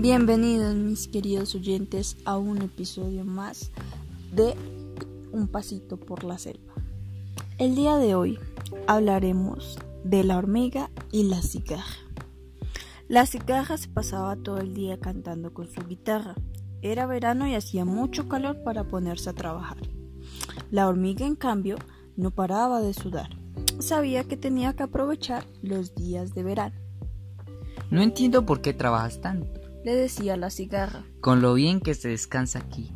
Bienvenidos mis queridos oyentes a un episodio más de Un pasito por la selva. El día de hoy hablaremos de la hormiga y la cigarra. La cigarra se pasaba todo el día cantando con su guitarra. Era verano y hacía mucho calor para ponerse a trabajar. La hormiga, en cambio, no paraba de sudar. Sabía que tenía que aprovechar los días de verano. No entiendo por qué trabajas tanto, le decía la cigarra. con lo bien que se descansa aquí.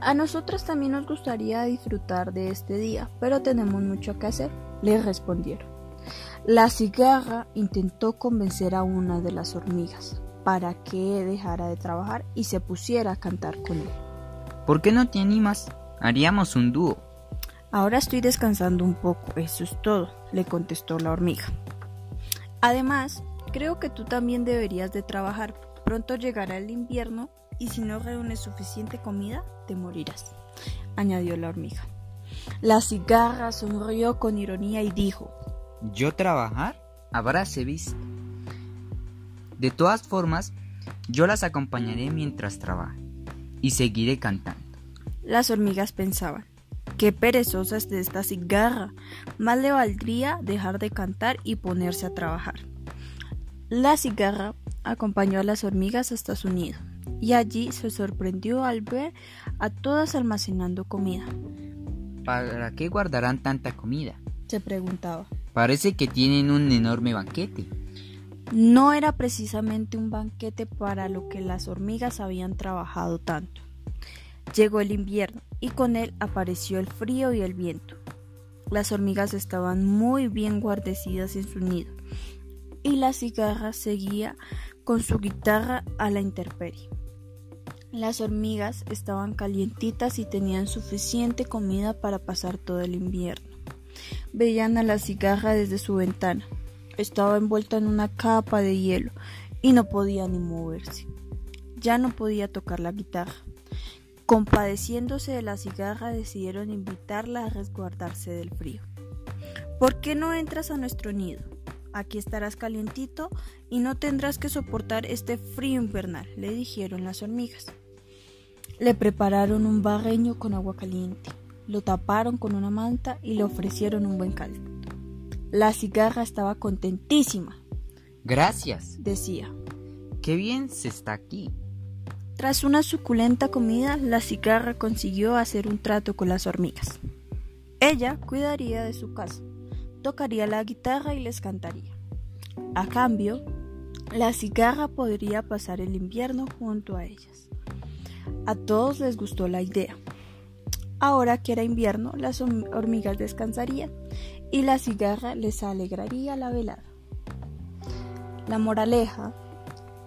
A nosotros también nos gustaría disfrutar de este día, pero tenemos mucho que hacer, le respondieron. La cigarra intentó convencer a una de las hormigas para que dejara de trabajar y se pusiera a cantar con él. ¿Por qué no te animas? Haríamos un dúo. Ahora estoy descansando un poco, eso es todo, le contestó la hormiga. Además, creo que tú también deberías de trabajar. Pronto llegará el invierno y si no reúnes suficiente comida, te morirás, añadió la hormiga. La cigarra sonrió con ironía y dijo, ¿Yo trabajar? Habráse visto. De todas formas, yo las acompañaré mientras trabaje y seguiré cantando. Las hormigas pensaban, qué perezosa es de esta cigarra, más le valdría dejar de cantar y ponerse a trabajar. La cigarra acompañó a las hormigas hasta su nido y allí se sorprendió al ver a todas almacenando comida. ¿Para qué guardarán tanta comida? Se preguntaba. Parece que tienen un enorme banquete. No era precisamente un banquete para lo que las hormigas habían trabajado tanto. Llegó el invierno y con él apareció el frío y el viento. Las hormigas estaban muy bien guardecidas en su nido y la cigarra seguía con su guitarra a la intemperie. Las hormigas estaban calientitas y tenían suficiente comida para pasar todo el invierno. Veían a la cigarra desde su ventana. Estaba envuelta en una capa de hielo y no podía ni moverse. Ya no podía tocar la guitarra. Compadeciéndose de la cigarra, decidieron invitarla a resguardarse del frío. ¿Por qué no entras a nuestro nido? Aquí estarás calientito y no tendrás que soportar este frío invernal, le dijeron las hormigas. Le prepararon un barreño con agua caliente, lo taparon con una manta y le ofrecieron un buen caldo. La cigarra estaba contentísima, Gracias. decía. Qué bien se está aquí. Tras una suculenta comida, la cigarra consiguió hacer un trato con las hormigas. Ella cuidaría de su casa, tocaría la guitarra y les cantaría. A cambio, la cigarra podría pasar el invierno junto a ellas. A todos les gustó la idea. Ahora que era invierno, las horm- hormigas descansarían y la cigarra les alegraría la velada. La moraleja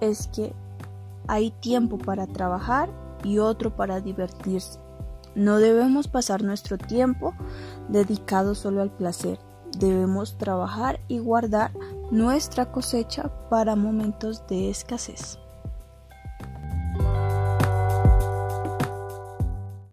es que hay tiempo para trabajar y otro para divertirse. No debemos pasar nuestro tiempo dedicado solo al placer. Debemos trabajar y guardar nuestra cosecha para momentos de escasez.